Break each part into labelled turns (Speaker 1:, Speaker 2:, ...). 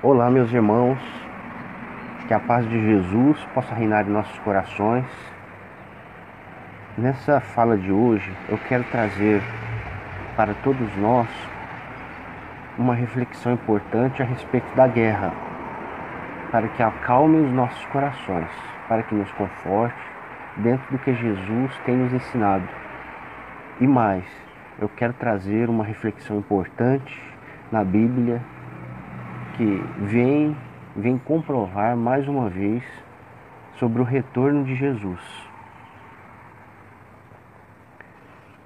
Speaker 1: Olá, meus irmãos, que a paz de Jesus possa reinar em nossos corações. Nessa fala de hoje, eu quero trazer para todos nós uma reflexão importante a respeito da guerra, para que acalme os nossos corações, para que nos conforte dentro do que Jesus tem nos ensinado. E mais, eu quero trazer uma reflexão importante na Bíblia que vem, vem comprovar mais uma vez sobre o retorno de Jesus.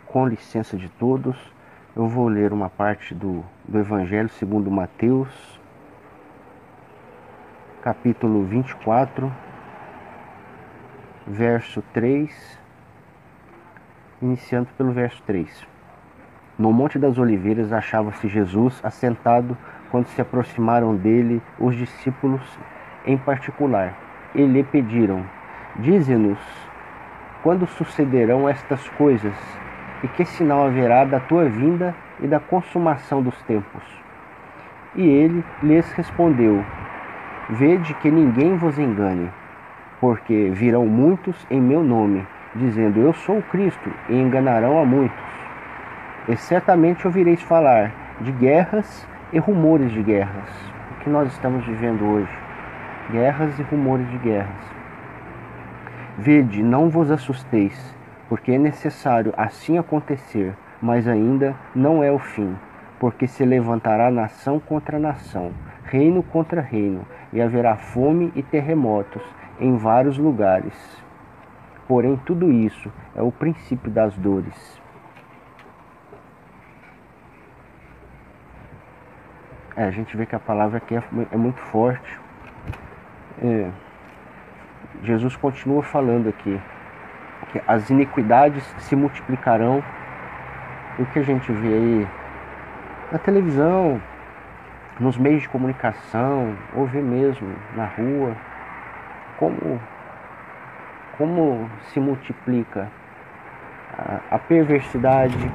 Speaker 1: Com licença de todos, eu vou ler uma parte do, do Evangelho segundo Mateus, capítulo 24, verso 3, iniciando pelo verso 3. No Monte das Oliveiras achava-se Jesus assentado quando se aproximaram dele os discípulos em particular, e lhe pediram: Dize-nos quando sucederão estas coisas, e que sinal haverá da tua vinda e da consumação dos tempos? E ele lhes respondeu: Vede que ninguém vos engane, porque virão muitos em meu nome, dizendo: Eu sou o Cristo, e enganarão a muitos. E certamente ouvireis falar de guerras e rumores de guerras. O que nós estamos vivendo hoje? Guerras e rumores de guerras. Vede, não vos assusteis, porque é necessário assim acontecer, mas ainda não é o fim, porque se levantará nação contra nação, reino contra reino, e haverá fome e terremotos em vários lugares. Porém, tudo isso é o princípio das dores. É, a gente vê que a palavra aqui é, é muito forte. É, Jesus continua falando aqui que as iniquidades se multiplicarão. O que a gente vê aí na televisão, nos meios de comunicação, ou vê mesmo na rua, como, como se multiplica a, a perversidade,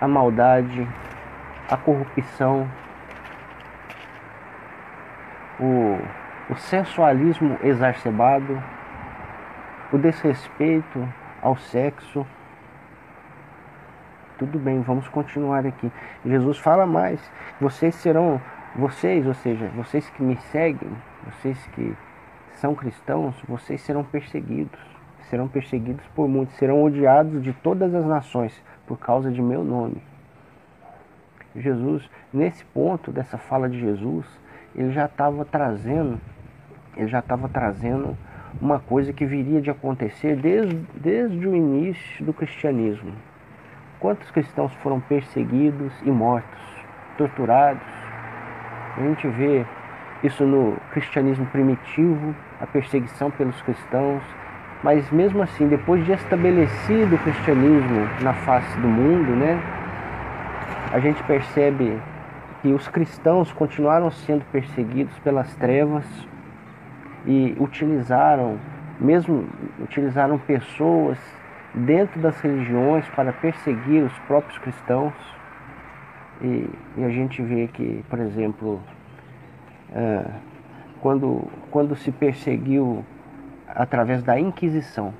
Speaker 1: a maldade, a corrupção, o, o sensualismo exacerbado, o desrespeito ao sexo. Tudo bem, vamos continuar aqui. Jesus fala mais. Vocês serão, vocês, ou seja, vocês que me seguem, vocês que são cristãos, vocês serão perseguidos. Serão perseguidos por muitos, serão odiados de todas as nações por causa de meu nome. Jesus, nesse ponto dessa fala de Jesus, ele já estava trazendo, ele já estava trazendo uma coisa que viria de acontecer desde, desde o início do cristianismo. Quantos cristãos foram perseguidos e mortos, torturados? A gente vê isso no cristianismo primitivo, a perseguição pelos cristãos, mas mesmo assim, depois de estabelecido o cristianismo na face do mundo, né, a gente percebe que os cristãos continuaram sendo perseguidos pelas trevas e utilizaram, mesmo utilizaram pessoas dentro das religiões para perseguir os próprios cristãos. E, e a gente vê que, por exemplo, é, quando, quando se perseguiu através da Inquisição,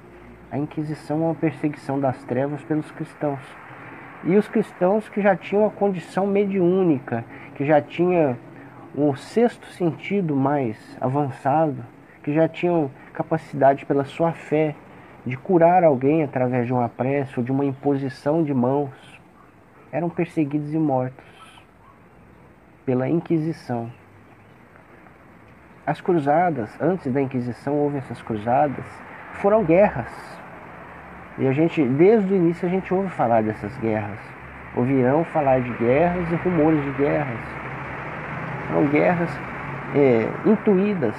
Speaker 1: a Inquisição é uma perseguição das trevas pelos cristãos e os cristãos que já tinham a condição mediúnica, que já tinha um sexto sentido mais avançado, que já tinham capacidade pela sua fé de curar alguém através de uma prece ou de uma imposição de mãos, eram perseguidos e mortos pela Inquisição. As cruzadas, antes da Inquisição houve essas cruzadas, foram guerras e a gente, desde o início, a gente ouve falar dessas guerras. Ouvirão falar de guerras e rumores de guerras. São guerras é, intuídas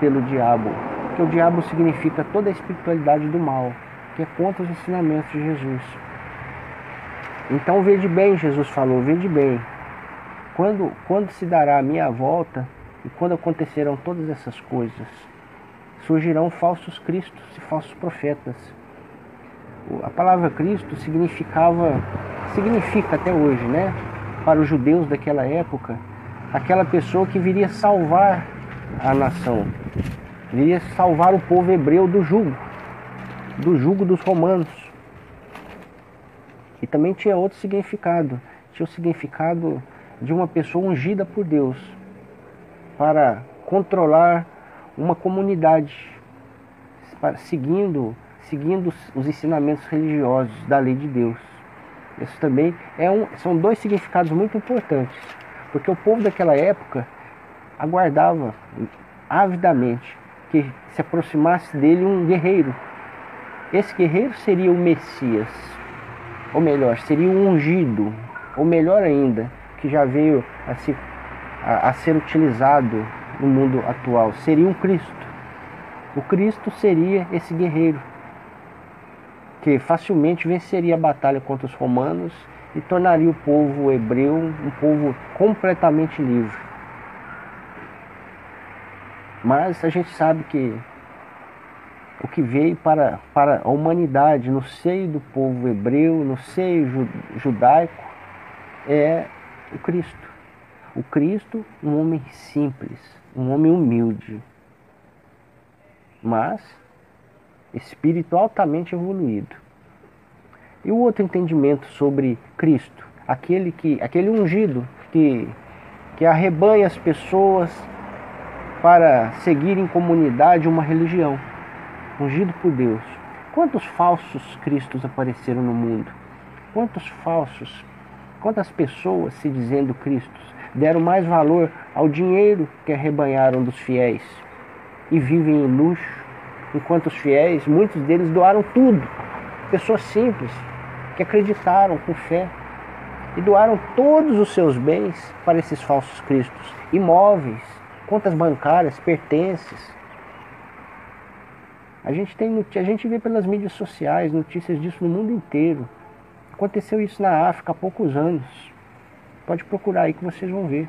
Speaker 1: pelo diabo. Que o diabo significa toda a espiritualidade do mal, que é contra os ensinamentos de Jesus. Então vede bem, Jesus falou, vede bem. Quando, quando se dará a minha volta e quando acontecerão todas essas coisas, surgirão falsos cristos e falsos profetas a palavra Cristo significava, significa até hoje, né? Para os judeus daquela época, aquela pessoa que viria salvar a nação, viria salvar o povo hebreu do jugo, do jugo dos romanos. E também tinha outro significado, tinha o significado de uma pessoa ungida por Deus para controlar uma comunidade, seguindo, seguindo os ensinamentos religiosos da lei de Deus. Isso também é um, são dois significados muito importantes, porque o povo daquela época aguardava avidamente que se aproximasse dele um guerreiro. Esse guerreiro seria o Messias, ou melhor, seria o ungido, ou melhor ainda, que já veio a, se, a, a ser utilizado no mundo atual, seria um Cristo. O Cristo seria esse guerreiro que facilmente venceria a batalha contra os romanos e tornaria o povo hebreu um povo completamente livre. Mas a gente sabe que o que veio para, para a humanidade no seio do povo hebreu, no seio judaico, é o Cristo. O Cristo, um homem simples, um homem humilde, mas espírito altamente evoluído. E o outro entendimento sobre Cristo, aquele que aquele ungido que que arrebanha as pessoas para seguir em comunidade uma religião, ungido por Deus. Quantos falsos cristos apareceram no mundo? Quantos falsos, quantas pessoas se dizendo cristos deram mais valor ao dinheiro que arrebanharam dos fiéis e vivem em luxo, enquanto os fiéis, muitos deles doaram tudo. Pessoas simples que acreditaram com fé e doaram todos os seus bens para esses falsos cristos, imóveis, contas bancárias, pertences. A gente, tem, a gente vê pelas mídias sociais notícias disso no mundo inteiro. Aconteceu isso na África há poucos anos. Pode procurar aí que vocês vão ver.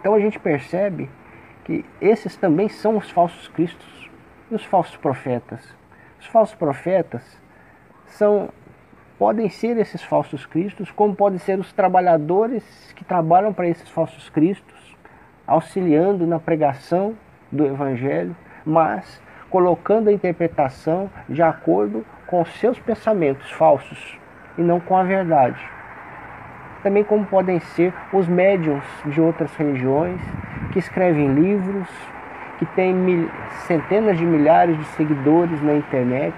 Speaker 1: Então a gente percebe que esses também são os falsos cristos e os falsos profetas. Os falsos profetas são podem ser esses falsos cristos, como podem ser os trabalhadores que trabalham para esses falsos cristos, auxiliando na pregação do Evangelho, mas colocando a interpretação de acordo com seus pensamentos falsos e não com a verdade. Também como podem ser os médiums de outras religiões que escrevem livros, que têm mil, centenas de milhares de seguidores na internet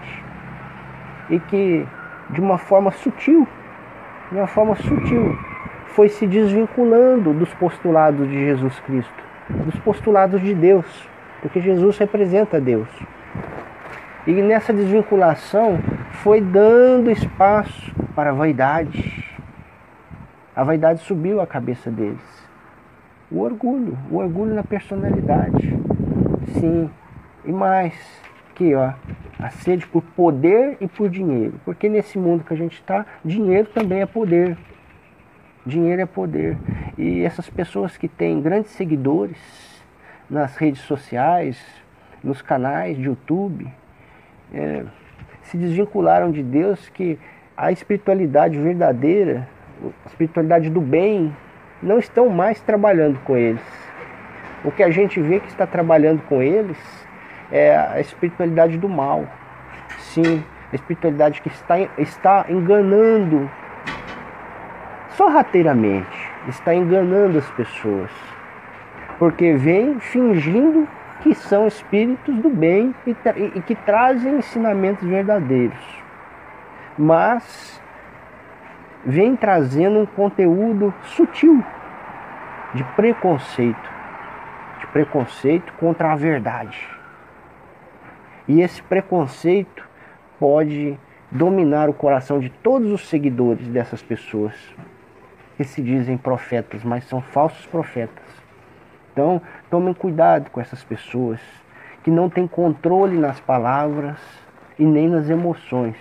Speaker 1: e que de uma forma sutil, de uma forma sutil, foi se desvinculando dos postulados de Jesus Cristo, dos postulados de Deus, porque Jesus representa Deus. E nessa desvinculação foi dando espaço para a vaidade. A vaidade subiu a cabeça deles. O orgulho, o orgulho na personalidade. Sim, e mais que ó, a sede por poder e por dinheiro. Porque nesse mundo que a gente está, dinheiro também é poder. Dinheiro é poder. E essas pessoas que têm grandes seguidores nas redes sociais, nos canais de YouTube, é, se desvincularam de Deus, que a espiritualidade verdadeira, a espiritualidade do bem, não estão mais trabalhando com eles. O que a gente vê que está trabalhando com eles é a espiritualidade do mal. Sim, a espiritualidade que está, está enganando sorrateiramente, está enganando as pessoas, porque vem fingindo que são espíritos do bem e, e que trazem ensinamentos verdadeiros, mas vem trazendo um conteúdo sutil de preconceito, de preconceito contra a verdade. E esse preconceito pode dominar o coração de todos os seguidores dessas pessoas que se dizem profetas, mas são falsos profetas. Então, tomem cuidado com essas pessoas que não têm controle nas palavras e nem nas emoções.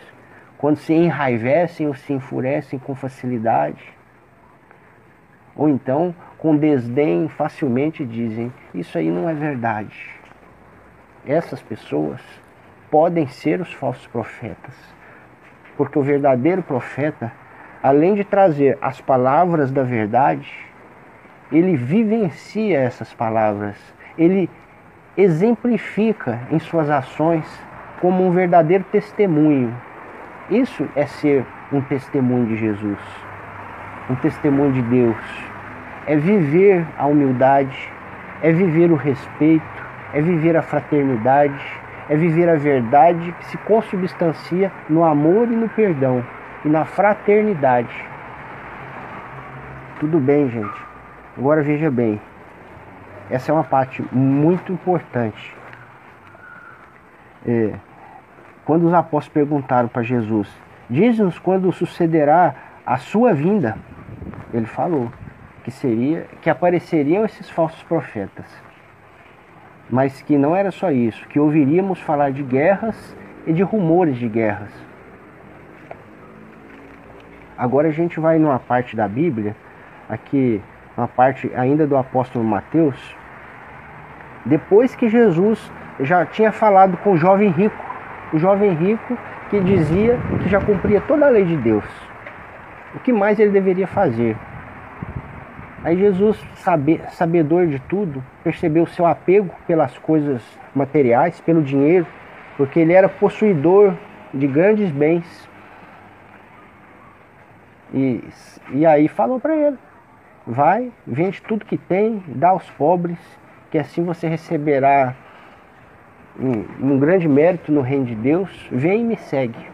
Speaker 1: Quando se enraivecem ou se enfurecem com facilidade, ou então com desdém facilmente dizem: Isso aí não é verdade. Essas pessoas podem ser os falsos profetas, porque o verdadeiro profeta além de trazer as palavras da verdade, ele vivencia essas palavras, ele exemplifica em suas ações como um verdadeiro testemunho. Isso é ser um testemunho de Jesus, um testemunho de Deus. É viver a humildade, é viver o respeito, é viver a fraternidade, é viver a verdade que se consubstancia no amor e no perdão e na fraternidade. Tudo bem, gente. Agora veja bem. Essa é uma parte muito importante. É, quando os apóstolos perguntaram para Jesus, diz-nos quando sucederá a sua vinda, ele falou que seria que apareceriam esses falsos profetas. Mas que não era só isso, que ouviríamos falar de guerras e de rumores de guerras. Agora a gente vai numa parte da Bíblia, aqui uma parte ainda do apóstolo Mateus, depois que Jesus já tinha falado com o jovem rico, o jovem rico que dizia que já cumpria toda a lei de Deus. O que mais ele deveria fazer? Aí Jesus, sabedor de tudo, percebeu seu apego pelas coisas materiais, pelo dinheiro, porque ele era possuidor de grandes bens. E, e aí falou para ele: vai, vende tudo que tem, dá aos pobres, que assim você receberá um, grande mérito no reino de Deus. Vem e me segue.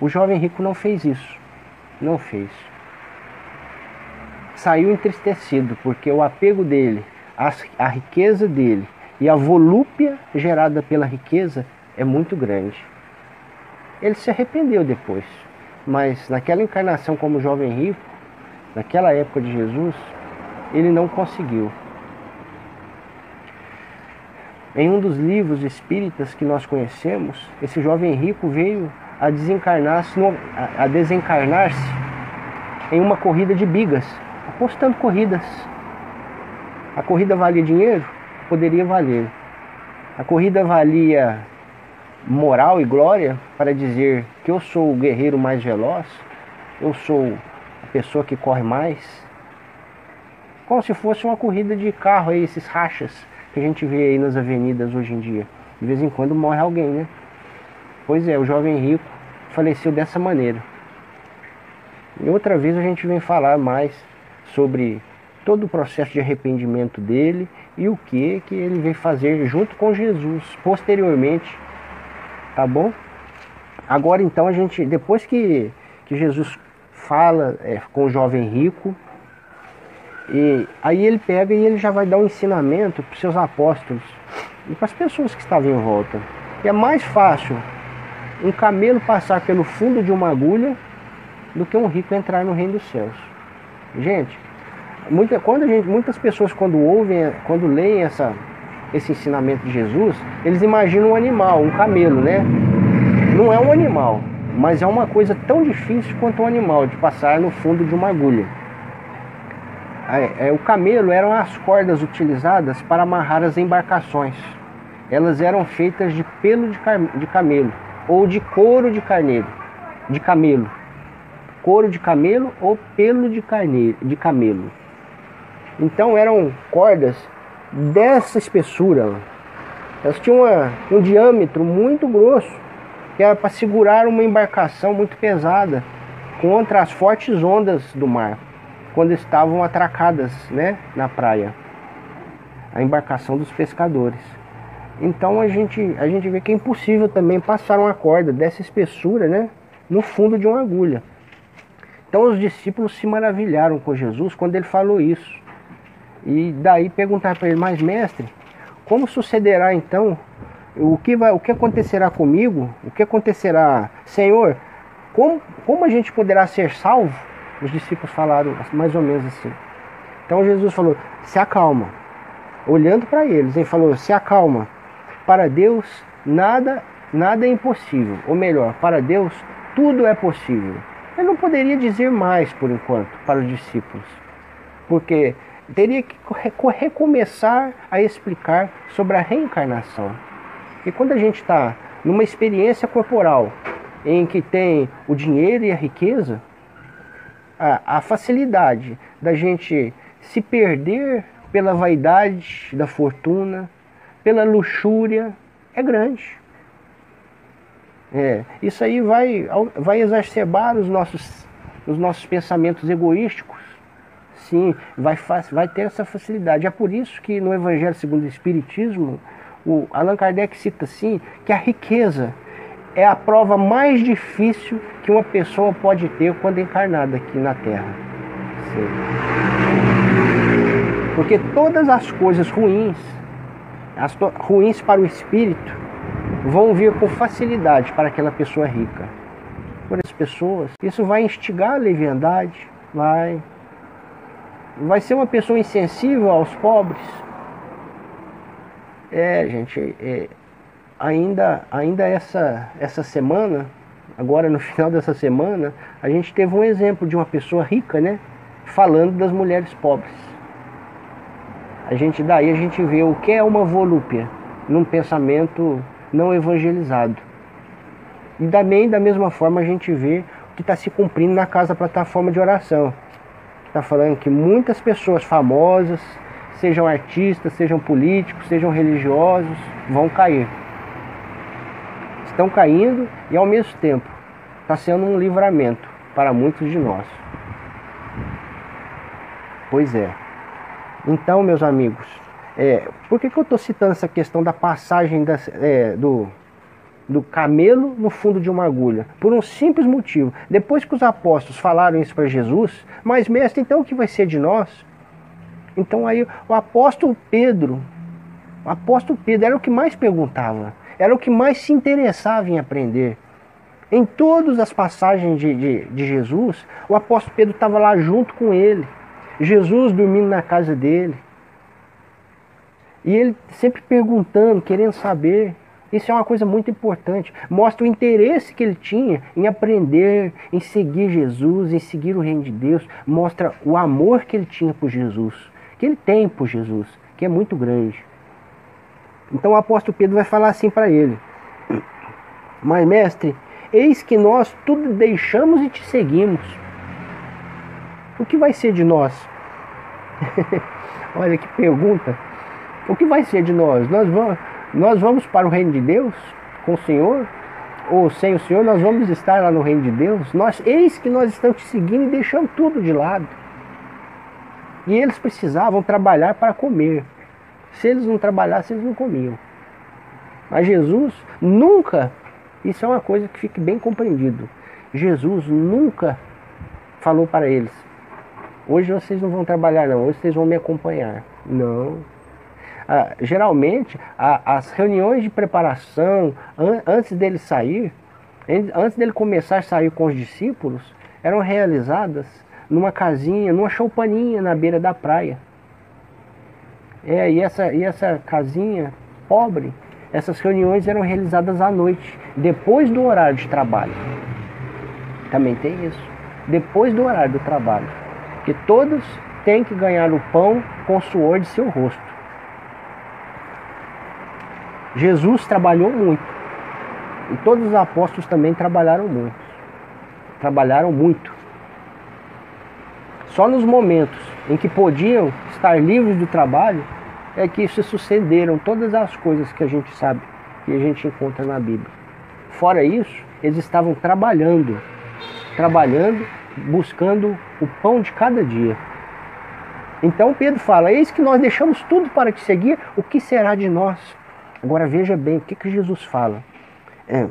Speaker 1: O jovem rico não fez isso, não fez saiu entristecido, porque o apego dele, a, a riqueza dele e a volúpia gerada pela riqueza é muito grande. Ele se arrependeu depois, mas naquela encarnação como jovem rico, naquela época de Jesus, ele não conseguiu. Em um dos livros espíritas que nós conhecemos, esse jovem rico veio a desencarnar-se a desencarnar-se em uma corrida de bigas apostando corridas. A corrida valia dinheiro? Poderia valer. A corrida valia moral e glória para dizer que eu sou o guerreiro mais veloz, eu sou a pessoa que corre mais. Como se fosse uma corrida de carro aí, esses rachas que a gente vê aí nas avenidas hoje em dia. De vez em quando morre alguém, né? Pois é, o jovem rico faleceu dessa maneira. E outra vez a gente vem falar mais sobre todo o processo de arrependimento dele e o que que ele veio fazer junto com Jesus posteriormente, tá bom? Agora então a gente, depois que, que Jesus fala é, com o jovem rico, e aí ele pega e ele já vai dar um ensinamento para os seus apóstolos e para as pessoas que estavam em volta. E é mais fácil um camelo passar pelo fundo de uma agulha do que um rico entrar no reino dos céus. Gente, muita, quando gente, muitas pessoas quando ouvem, quando leem essa, esse ensinamento de Jesus, eles imaginam um animal, um camelo, né? Não é um animal, mas é uma coisa tão difícil quanto um animal de passar no fundo de uma agulha. É, é, o camelo eram as cordas utilizadas para amarrar as embarcações. Elas eram feitas de pelo de, de camelo ou de couro de carneiro, de camelo couro de camelo ou pelo de, carneiro, de camelo. Então eram cordas dessa espessura. Elas tinham uma, um diâmetro muito grosso, que era para segurar uma embarcação muito pesada contra as fortes ondas do mar, quando estavam atracadas né, na praia. A embarcação dos pescadores. Então a gente, a gente vê que é impossível também passar uma corda dessa espessura né, no fundo de uma agulha. Então os discípulos se maravilharam com Jesus quando ele falou isso. E daí perguntaram para ele, mas mestre, como sucederá então? O que, vai, o que acontecerá comigo? O que acontecerá? Senhor, como, como a gente poderá ser salvo? Os discípulos falaram mais ou menos assim. Então Jesus falou, se acalma. Olhando para eles, ele falou, se acalma. Para Deus nada, nada é impossível. Ou melhor, para Deus tudo é possível. Ele não poderia dizer mais por enquanto para os discípulos, porque teria que recomeçar a explicar sobre a reencarnação. E quando a gente está numa experiência corporal em que tem o dinheiro e a riqueza, a, a facilidade da gente se perder pela vaidade da fortuna, pela luxúria, é grande. É, isso aí vai, vai exacerbar os nossos, os nossos pensamentos egoísticos. Sim, vai, vai ter essa facilidade. É por isso que no Evangelho segundo o Espiritismo, o Allan Kardec cita assim que a riqueza é a prova mais difícil que uma pessoa pode ter quando encarnada aqui na Terra. Sim. Porque todas as coisas ruins, as ruins para o espírito, vão vir com facilidade para aquela pessoa rica. Por essas pessoas, isso vai instigar a leviandade, vai, vai ser uma pessoa insensível aos pobres. É, gente, é, ainda, ainda essa, essa semana, agora no final dessa semana, a gente teve um exemplo de uma pessoa rica, né? Falando das mulheres pobres. A gente daí a gente vê o que é uma volúpia num pensamento não evangelizado. E também, da mesma forma, a gente vê o que está se cumprindo na casa plataforma de oração. Está falando que muitas pessoas famosas, sejam artistas, sejam políticos, sejam religiosos, vão cair. Estão caindo e, ao mesmo tempo, está sendo um livramento para muitos de nós. Pois é. Então, meus amigos, é, por que, que eu estou citando essa questão da passagem das, é, do, do camelo no fundo de uma agulha? Por um simples motivo. Depois que os apóstolos falaram isso para Jesus, mas mestre, então o que vai ser de nós? Então aí o apóstolo Pedro, o apóstolo Pedro era o que mais perguntava, era o que mais se interessava em aprender. Em todas as passagens de, de, de Jesus, o apóstolo Pedro estava lá junto com ele. Jesus dormindo na casa dele. E ele sempre perguntando, querendo saber. Isso é uma coisa muito importante. Mostra o interesse que ele tinha em aprender, em seguir Jesus, em seguir o reino de Deus. Mostra o amor que ele tinha por Jesus, que ele tem por Jesus, que é muito grande. Então o apóstolo Pedro vai falar assim para ele: Mas, mestre, eis que nós tudo deixamos e te seguimos. O que vai ser de nós? Olha que pergunta. O que vai ser de nós? Nós vamos, nós vamos para o reino de Deus com o Senhor? Ou sem o Senhor, nós vamos estar lá no reino de Deus? Nós, eis que nós estamos te seguindo e deixando tudo de lado. E eles precisavam trabalhar para comer. Se eles não trabalhassem, eles não comiam. Mas Jesus nunca, isso é uma coisa que fique bem compreendido. Jesus nunca falou para eles: hoje vocês não vão trabalhar, não, hoje vocês vão me acompanhar. Não. Ah, geralmente, as reuniões de preparação, an antes dele sair, antes dele começar a sair com os discípulos, eram realizadas numa casinha, numa choupaninha na beira da praia. É, e essa, e essa casinha pobre, essas reuniões eram realizadas à noite, depois do horário de trabalho. Também tem isso. Depois do horário do trabalho. Que todos têm que ganhar o pão com o suor de seu rosto. Jesus trabalhou muito. E todos os apóstolos também trabalharam muito. Trabalharam muito. Só nos momentos em que podiam estar livres do trabalho é que se sucederam todas as coisas que a gente sabe, que a gente encontra na Bíblia. Fora isso, eles estavam trabalhando, trabalhando, buscando o pão de cada dia. Então Pedro fala: Eis que nós deixamos tudo para te seguir, o que será de nós? Agora veja bem o que, que Jesus fala. É,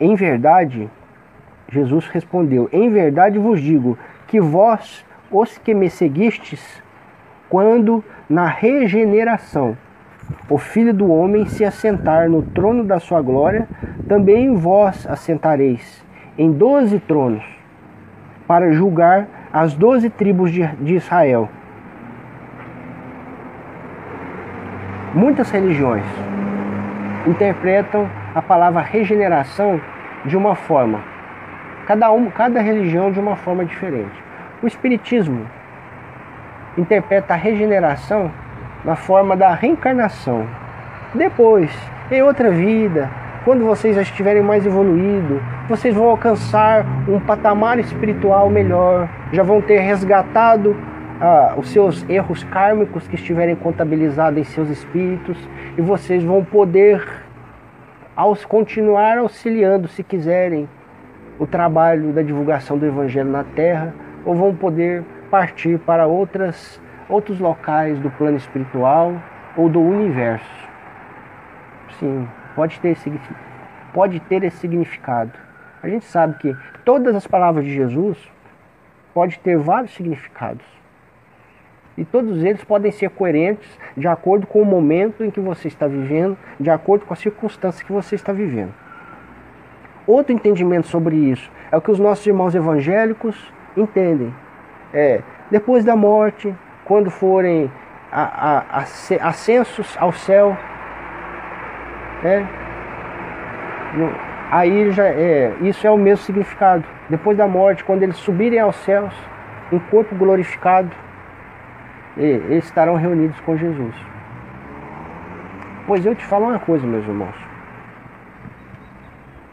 Speaker 1: em verdade, Jesus respondeu: Em verdade vos digo que vós, os que me seguistes, quando na regeneração o Filho do Homem se assentar no trono da sua glória, também vós assentareis em doze tronos, para julgar as doze tribos de, Israel. Muitas religiões interpretam a palavra regeneração de uma forma, cada, um, cada religião de uma forma diferente. O Espiritismo interpreta a regeneração na forma da reencarnação. Depois, em outra vida, quando vocês já estiverem mais evoluídos, vocês vão alcançar um patamar espiritual melhor, já vão ter resgatado ah, os seus erros kármicos que estiverem contabilizados em seus espíritos e vocês vão poder aos, continuar auxiliando, se quiserem, o trabalho da divulgação do Evangelho na Terra ou vão poder partir para outras, outros locais do plano espiritual ou do universo. Sim, pode ter, pode ter esse significado. A gente sabe que todas as palavras de Jesus pode ter vários significados. E todos eles podem ser coerentes de acordo com o momento em que você está vivendo, de acordo com a circunstância que você está vivendo. Outro entendimento sobre isso é o que os nossos irmãos evangélicos entendem. É, depois da morte, quando forem ascensos ao céu, é, aí já é, isso é o mesmo significado. Depois da morte, quando eles subirem aos céus, em corpo glorificado, eles estarão reunidos com Jesus. Pois eu te falo uma coisa, meus irmãos.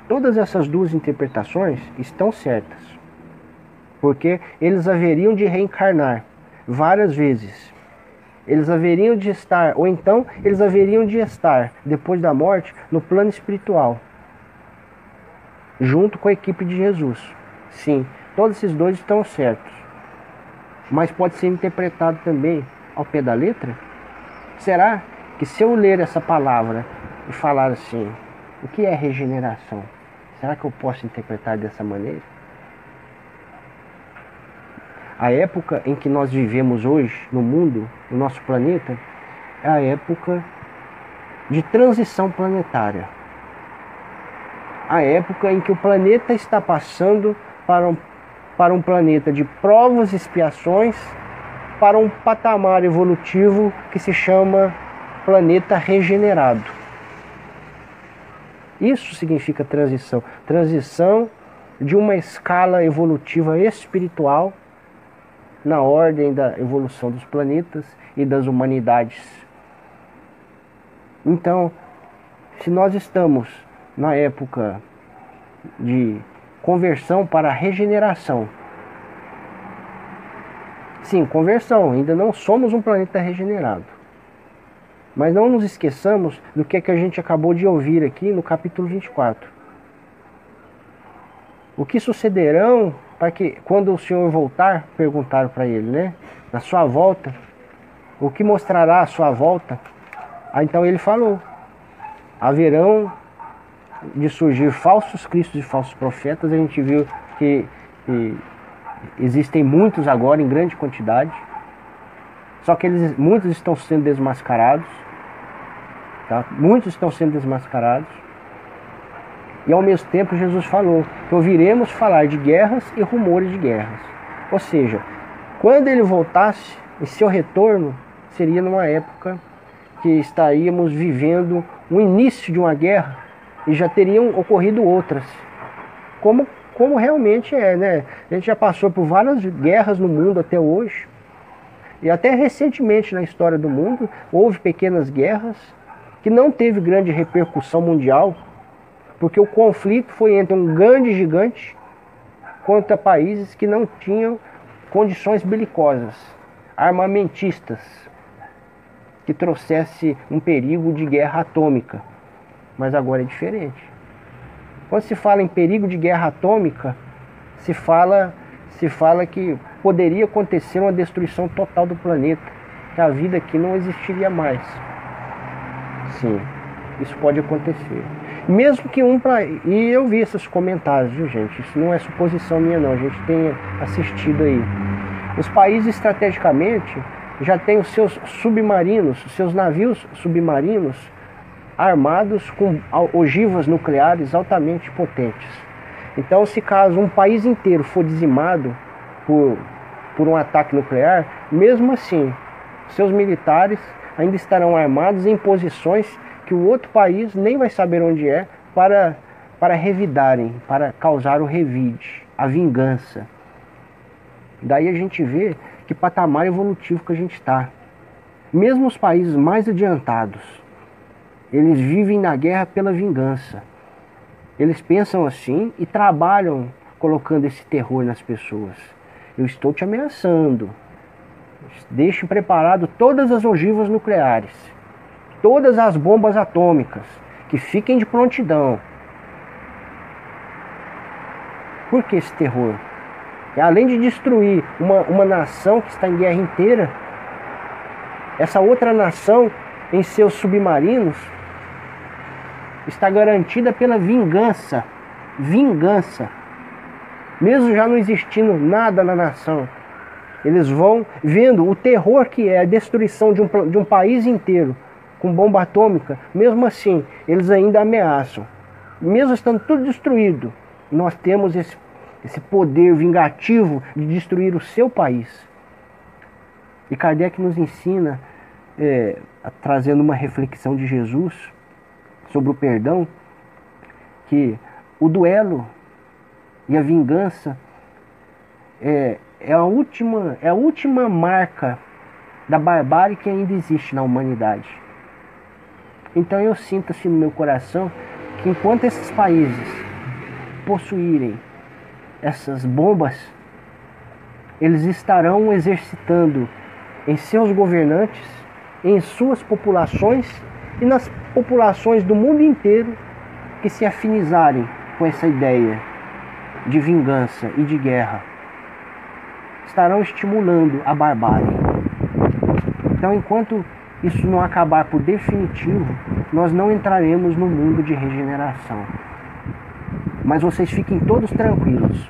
Speaker 1: Todas essas duas interpretações estão certas. Porque eles haveriam de reencarnar várias vezes. Eles haveriam de estar, ou então eles haveriam de estar, depois da morte, no plano espiritual, junto com a equipe de Jesus. Sim, todos esses dois estão certos mas pode ser interpretado também ao pé da letra? Será que se eu ler essa palavra e falar assim, o que é regeneração? Será que eu posso interpretar dessa maneira? A época em que nós vivemos hoje no mundo, no nosso planeta, é a época de transição planetária. A época em que o planeta está passando para um para um planeta de provas e expiações, para um patamar evolutivo que se chama planeta regenerado. Isso significa transição. Transição de uma escala evolutiva espiritual na ordem da evolução dos planetas e das humanidades. Então, se nós estamos na época de conversão para regeneração. Sim, conversão, ainda não somos um planeta regenerado. Mas não nos esqueçamos do que, é que a gente acabou de ouvir aqui no capítulo 24. O que sucederão para que, quando o Senhor voltar, perguntaram para ele, né? Na sua volta, o que mostrará a sua volta? Ah, então ele falou: haverão de surgir falsos cristos e falsos profetas. A gente viu que, que existem muitos agora em grande quantidade. Só que eles, muitos estão sendo desmascarados. Tá? Muitos estão sendo desmascarados. E ao mesmo tempo Jesus falou que ouviremos falar de guerras e rumores de guerras. Ou seja, quando ele voltasse, em seu retorno seria numa época que estaríamos vivendo o início de uma guerra e já teriam ocorrido outras. Como, como realmente é, né? A gente já passou por várias guerras no mundo até hoje. E até recentemente na história do mundo houve pequenas guerras que não teve grande repercussão mundial, porque o conflito foi entre um grande gigante contra países que não tinham condições belicosas, armamentistas, que trouxesse um perigo de guerra atômica mas agora é diferente. Quando se fala em perigo de guerra atômica, se fala, se fala que poderia acontecer uma destruição total do planeta, que a vida aqui não existiria mais. Sim, isso pode acontecer. Mesmo que um para e eu vi esses comentários, viu, gente? Isso não é suposição minha não, a gente tem assistido aí. Os países estrategicamente já têm os seus submarinos, os seus navios submarinos armados com ogivas nucleares altamente potentes. Então, se caso um país inteiro for dizimado por, por um ataque nuclear, mesmo assim, seus militares ainda estarão armados em posições que o outro país nem vai saber onde é para, para revidarem, para causar o revide, a vingança. Daí a gente vê que patamar evolutivo que a gente está. Mesmo os países mais adiantados, eles vivem na guerra pela vingança. Eles pensam assim e trabalham colocando esse terror nas pessoas. Eu estou te ameaçando. Deixe preparado todas as ogivas nucleares, todas as bombas atômicas, que fiquem de prontidão. Por que esse terror? Além de destruir uma, uma nação que está em guerra inteira, essa outra nação em seus submarinos está garantida pela vingança. Vingança. Mesmo já não existindo nada na nação, eles vão vendo o terror que é a destruição de um, de um país inteiro com bomba atômica. Mesmo assim, eles ainda ameaçam. Mesmo estando tudo destruído, nós temos esse, esse poder vingativo de destruir o seu país. E Kardec nos ensina, é, trazendo uma reflexão de Jesus sobre o perdão, que o duelo e a vingança é, é, a, última, é a última marca da barbárie que ainda existe na humanidade. Então eu sinto assim no meu coração que enquanto esses países possuírem essas bombas, eles estarão exercitando em seus governantes, em suas populações e nas populações do mundo inteiro que se afinizarem com essa ideia de vingança e de guerra. Estarão estimulando a barbárie. Então, enquanto isso não acabar por definitivo, nós não entraremos no mundo de regeneração. Mas vocês fiquem todos tranquilos.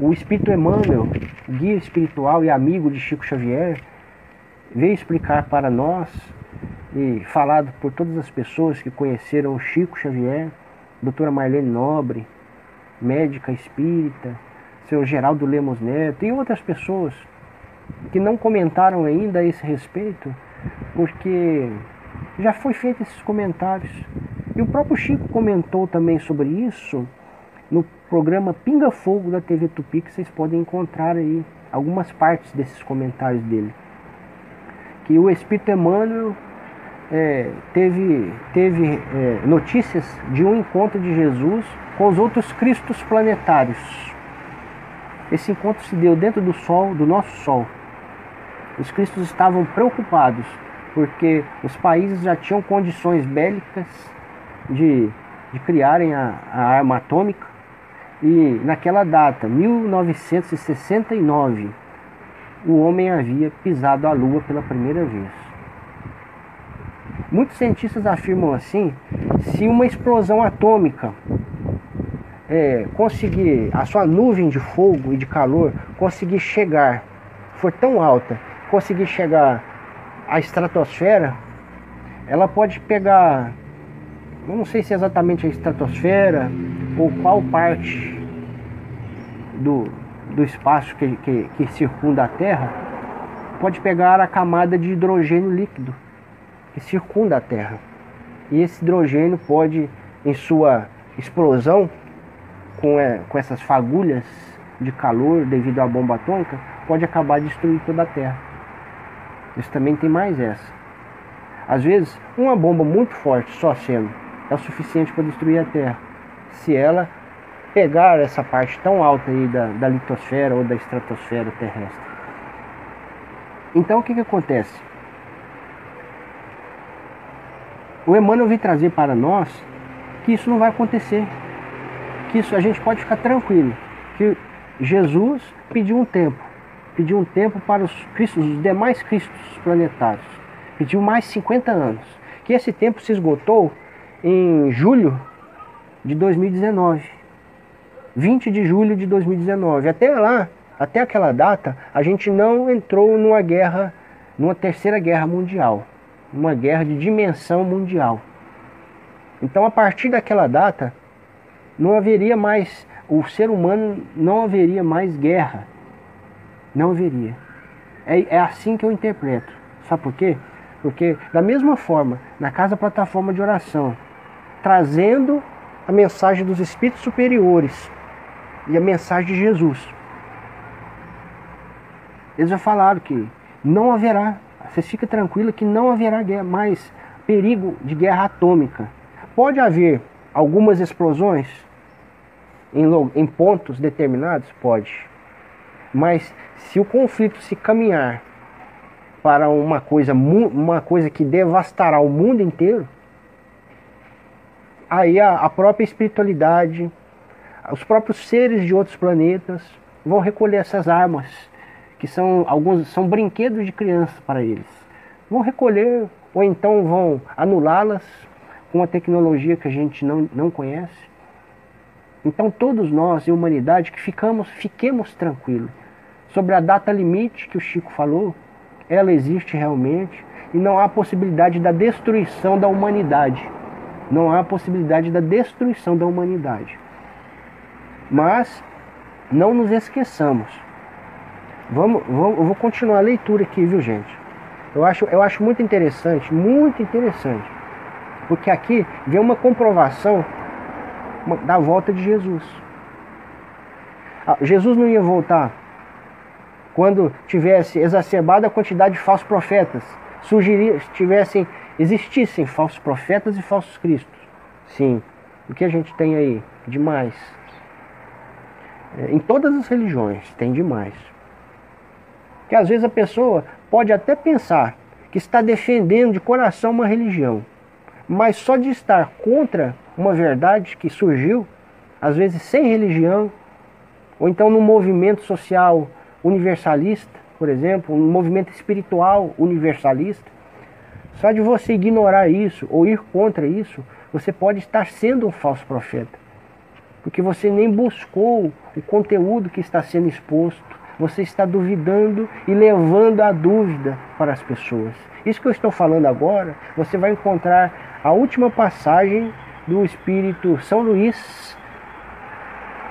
Speaker 1: O Espírito Emmanuel, guia espiritual e amigo de Chico Xavier, veio explicar para nós e falado por todas as pessoas que conheceram o Chico Xavier, doutora Marlene Nobre, médica espírita, seu Geraldo Lemos Neto e outras pessoas que não comentaram ainda a esse respeito, porque já foi feito esses comentários. E o próprio Chico comentou também sobre isso no programa Pinga Fogo da TV Tupi, que vocês podem encontrar aí algumas partes desses comentários dele. Que o Espírito Emmanuel é, teve, teve é, notícias de um encontro de Jesus com os outros Cristos planetários. Esse encontro se deu dentro do Sol, do nosso Sol. Os Cristos estavam preocupados porque os países já tinham condições bélicas de, de criarem a, a arma atômica. E naquela data, 1969, o homem havia pisado a Lua pela primeira vez. Muitos cientistas afirmam assim: se uma explosão atômica é, conseguir, a sua nuvem de fogo e de calor conseguir chegar, for tão alta, conseguir chegar à estratosfera, ela pode pegar não sei se é exatamente a estratosfera ou qual parte do, do espaço que, que, que circunda a Terra pode pegar a camada de hidrogênio líquido que circunda a Terra. E esse hidrogênio pode, em sua explosão, com, é, com essas fagulhas de calor devido à bomba atômica, pode acabar destruindo toda a Terra. Isso também tem mais essa. Às vezes, uma bomba muito forte só sendo é o suficiente para destruir a Terra. Se ela pegar essa parte tão alta aí da, da litosfera ou da estratosfera terrestre. Então o que, que acontece? O Emmanuel vem trazer para nós que isso não vai acontecer. Que isso a gente pode ficar tranquilo. Que Jesus pediu um tempo. Pediu um tempo para os Cristos, os demais Cristos planetários. Pediu mais 50 anos. Que esse tempo se esgotou em julho de 2019. 20 de julho de 2019. Até lá, até aquela data, a gente não entrou numa guerra, numa terceira guerra mundial, uma guerra de dimensão mundial. Então, a partir daquela data, não haveria mais, o ser humano não haveria mais guerra. Não haveria. É, é assim que eu interpreto. Sabe por quê? Porque, da mesma forma, na casa plataforma de oração, trazendo a mensagem dos espíritos superiores e a mensagem de Jesus. Eles já falaram que não haverá, você fica tranquilo que não haverá mais perigo de guerra atômica. Pode haver algumas explosões em, em pontos determinados? Pode. Mas se o conflito se caminhar para uma coisa, uma coisa que devastará o mundo inteiro, aí a, a própria espiritualidade, os próprios seres de outros planetas vão recolher essas armas, que são alguns são brinquedos de criança para eles. Vão recolher ou então vão anulá-las com uma tecnologia que a gente não, não conhece. Então todos nós, e a humanidade, que ficamos, fiquemos tranquilos. Sobre a data limite que o Chico falou, ela existe realmente e não há possibilidade da destruição da humanidade. Não há possibilidade da destruição da humanidade. Mas não nos esqueçamos. Vamos, vamos, eu vou continuar a leitura aqui, viu gente? Eu acho, eu acho muito interessante, muito interessante. Porque aqui vem uma comprovação da volta de Jesus. Ah, Jesus não ia voltar quando tivesse exacerbada a quantidade de falsos profetas, surgiria, tivessem, existissem falsos profetas e falsos cristos. Sim, o que a gente tem aí? Demais. É, em todas as religiões tem demais. Que às vezes a pessoa pode até pensar que está defendendo de coração uma religião, mas só de estar contra uma verdade que surgiu, às vezes sem religião, ou então num movimento social universalista, por exemplo, um movimento espiritual universalista, só de você ignorar isso ou ir contra isso, você pode estar sendo um falso profeta. Porque você nem buscou o conteúdo que está sendo exposto, você está duvidando e levando a dúvida para as pessoas. Isso que eu estou falando agora, você vai encontrar a última passagem do Espírito São Luís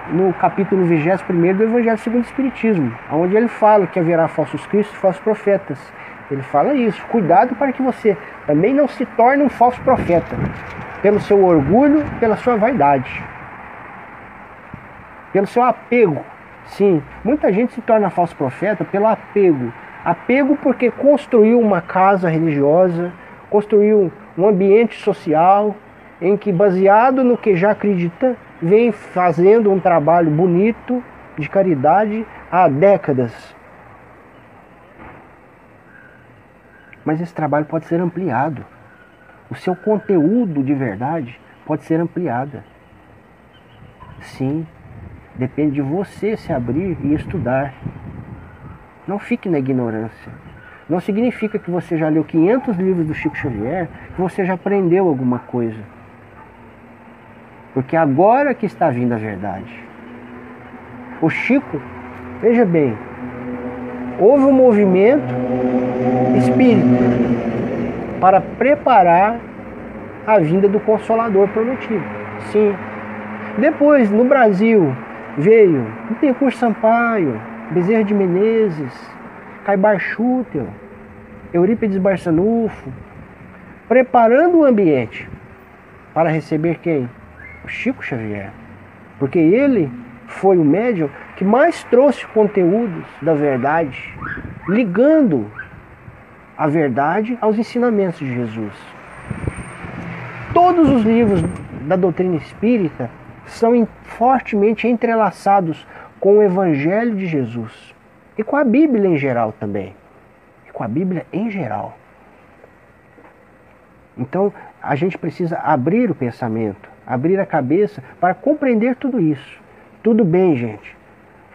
Speaker 1: no capítulo 21 do Evangelho segundo o Espiritismo, onde ele fala que haverá falsos cristos e falsos profetas. Ele fala isso. Cuidado para que você também não se torne um falso profeta, pelo seu orgulho, pela sua vaidade, pelo seu apego. Sim, muita gente se torna falso profeta pelo apego. Apego porque construiu uma casa religiosa, construiu um ambiente social em que, baseado no que já acredita, vem fazendo um trabalho bonito de caridade há décadas. Mas esse trabalho pode ser ampliado. O seu conteúdo de verdade pode ser ampliado. Sim, depende de você se abrir e estudar. Não fique na ignorância. Não significa que você já leu 500 livros do Chico Xavier, que você já aprendeu alguma coisa. Porque agora que está vindo a verdade. O Chico, veja bem, houve um movimento espírita para preparar a vinda do Consolador prometido. Sim. Depois, no Brasil, veio Bittencourt Sampaio, Bezerra de Menezes, Caibar Schutel, Eurípides Barçanufo, preparando o ambiente para receber quem? Chico Xavier. Porque ele foi o médium que mais trouxe conteúdos da verdade, ligando a verdade aos ensinamentos de Jesus. Todos os livros da doutrina espírita são fortemente entrelaçados com o Evangelho de Jesus e com a Bíblia em geral também. E com a Bíblia em geral. Então a gente precisa abrir o pensamento, abrir a cabeça para compreender tudo isso. Tudo bem, gente.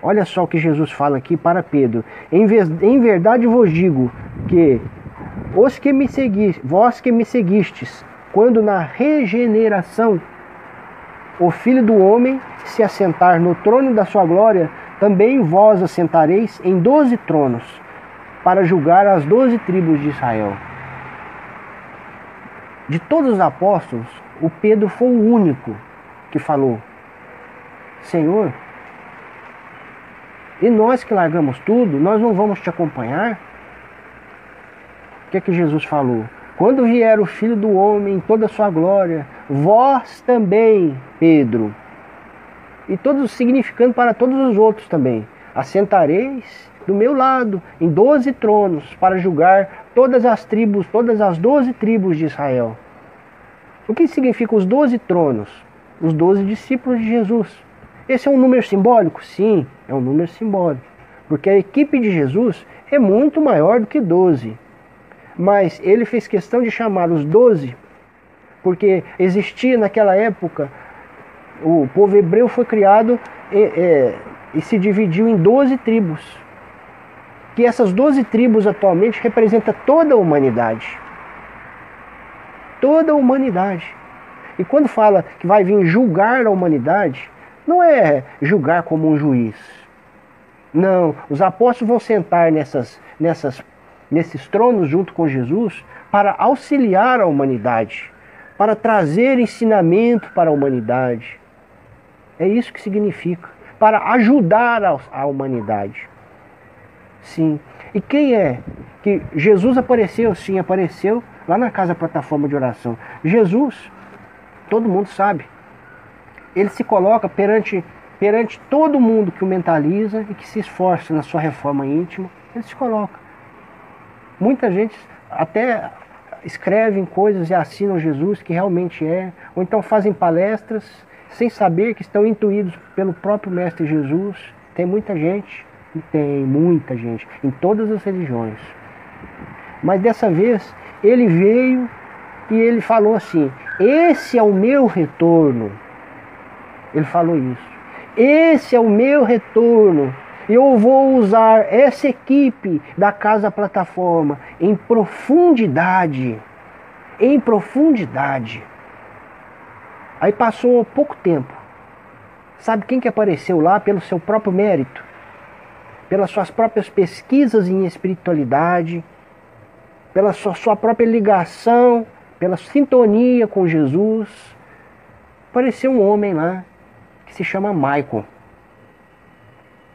Speaker 1: Olha só o que Jesus fala aqui para Pedro. Em, vez, em verdade vos digo que os que me seguis, vós que me seguistes, quando na regeneração o Filho do Homem se assentar no trono da sua glória, também vós assentareis em doze tronos, para julgar as doze tribos de Israel. De todos os apóstolos, o Pedro foi o único que falou: Senhor, e nós que largamos tudo, nós não vamos te acompanhar? O que é que Jesus falou? Quando vier o Filho do Homem em toda a sua glória, vós também, Pedro, e todos significando para todos os outros também, assentareis do meu lado em doze tronos para julgar todas as tribos, todas as doze tribos de Israel. O que significa os doze tronos? os doze discípulos de Jesus. Esse é um número simbólico? Sim, é um número simbólico. Porque a equipe de Jesus é muito maior do que doze. Mas ele fez questão de chamar os doze, porque existia naquela época, o povo hebreu foi criado e, e, e se dividiu em doze tribos. Que essas doze tribos atualmente representam toda a humanidade. Toda a humanidade. E quando fala que vai vir julgar a humanidade, não é julgar como um juiz. Não, os apóstolos vão sentar nessas, nessas, nesses tronos junto com Jesus para auxiliar a humanidade, para trazer ensinamento para a humanidade. É isso que significa, para ajudar a, a humanidade. Sim. E quem é que Jesus apareceu? Sim, apareceu lá na casa plataforma de oração. Jesus, todo mundo sabe, ele se coloca perante, perante todo mundo que o mentaliza e que se esforça na sua reforma íntima, ele se coloca. Muita gente até escrevem coisas e assinam Jesus que realmente é, ou então fazem palestras sem saber que estão intuídos pelo próprio Mestre Jesus. Tem muita gente, tem muita gente, em todas as religiões. Mas dessa vez ele veio e ele falou assim: Esse é o meu retorno. Ele falou isso. Esse é o meu retorno. Eu vou usar essa equipe da Casa Plataforma em profundidade. Em profundidade. Aí passou pouco tempo. Sabe quem que apareceu lá pelo seu próprio mérito? Pelas suas próprias pesquisas em espiritualidade, pela sua, sua própria ligação, pela sintonia com Jesus. Apareceu um homem lá que se chama Michael.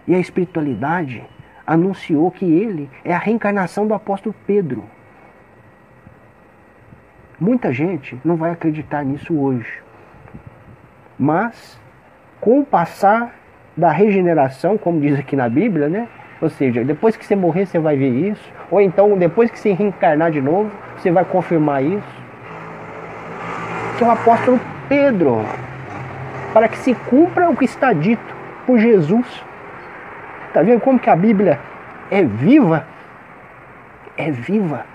Speaker 1: E a espiritualidade anunciou que ele é a reencarnação do apóstolo Pedro. Muita gente não vai acreditar nisso hoje. Mas, com o passar da regeneração, como diz aqui na Bíblia, né? Ou seja, depois que você morrer, você vai ver isso. Ou então, depois que você reencarnar de novo, você vai confirmar isso. Que é o apóstolo Pedro para que se cumpra o que está dito por Jesus. Está vendo como que a Bíblia é viva? É viva.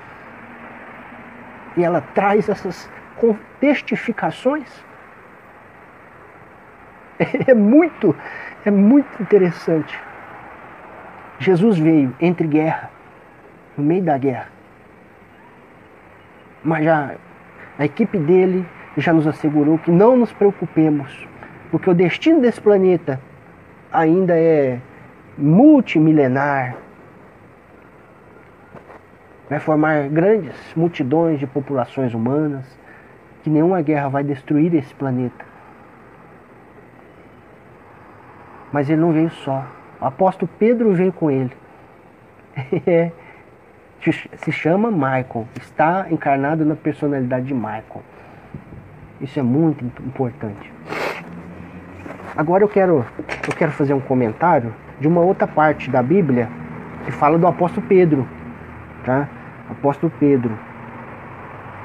Speaker 1: E ela traz essas testificações. É muito, é muito interessante. Jesus veio entre guerra, no meio da guerra. Mas já a equipe dele já nos assegurou que não nos preocupemos porque o destino desse planeta ainda é multimilenar. Vai formar grandes multidões de populações humanas, que nenhuma guerra vai destruir esse planeta. Mas ele não veio só. O apóstolo Pedro veio com ele. É. Se chama Michael. Está encarnado na personalidade de Michael. Isso é muito importante. Agora eu quero, eu quero fazer um comentário de uma outra parte da Bíblia que fala do apóstolo Pedro, tá? Apóstolo Pedro.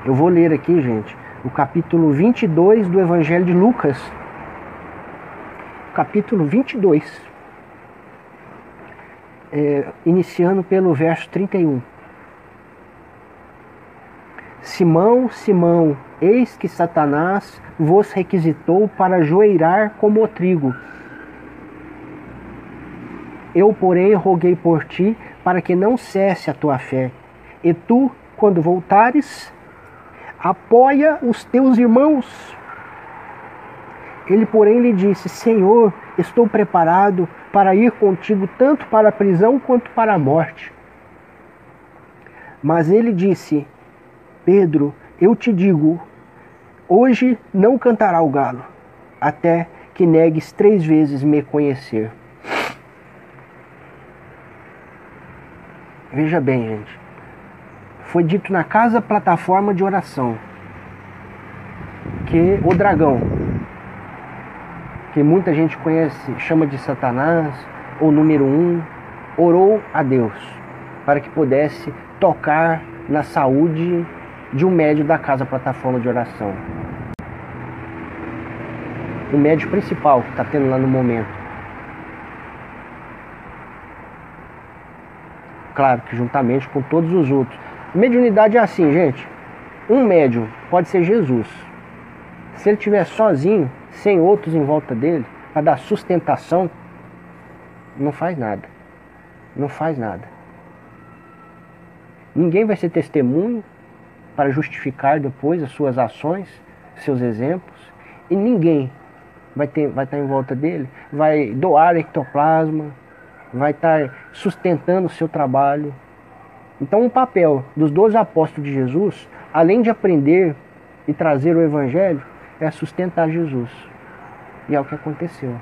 Speaker 1: Eu vou ler aqui, gente, o capítulo 22 do Evangelho de Lucas. Capítulo 22. É, iniciando pelo verso 31. Simão, Simão, eis que Satanás vos requisitou para joeirar como o trigo. Eu, porém, roguei por ti para que não cesse a tua fé. E tu, quando voltares, apoia os teus irmãos. Ele, porém, lhe disse: Senhor, estou preparado para ir contigo tanto para a prisão quanto para a morte. Mas ele disse: Pedro, eu te digo, hoje não cantará o galo, até que negues três vezes me conhecer. Veja bem, gente. Foi dito na casa plataforma de oração que o dragão, que muita gente conhece, chama de Satanás, ou número um, orou a Deus para que pudesse tocar na saúde de um médio da casa plataforma de oração. o médio principal que está tendo lá no momento. Claro que juntamente com todos os outros. Mediunidade é assim, gente. Um médium pode ser Jesus. Se ele estiver sozinho, sem outros em volta dele, para dar sustentação, não faz nada. Não faz nada. Ninguém vai ser testemunho para justificar depois as suas ações, seus exemplos, e ninguém vai, ter, vai estar em volta dele, vai doar ectoplasma, vai estar sustentando o seu trabalho. Então, o papel dos doze apóstolos de Jesus, além de aprender e trazer o Evangelho, é sustentar Jesus. E é o que aconteceu.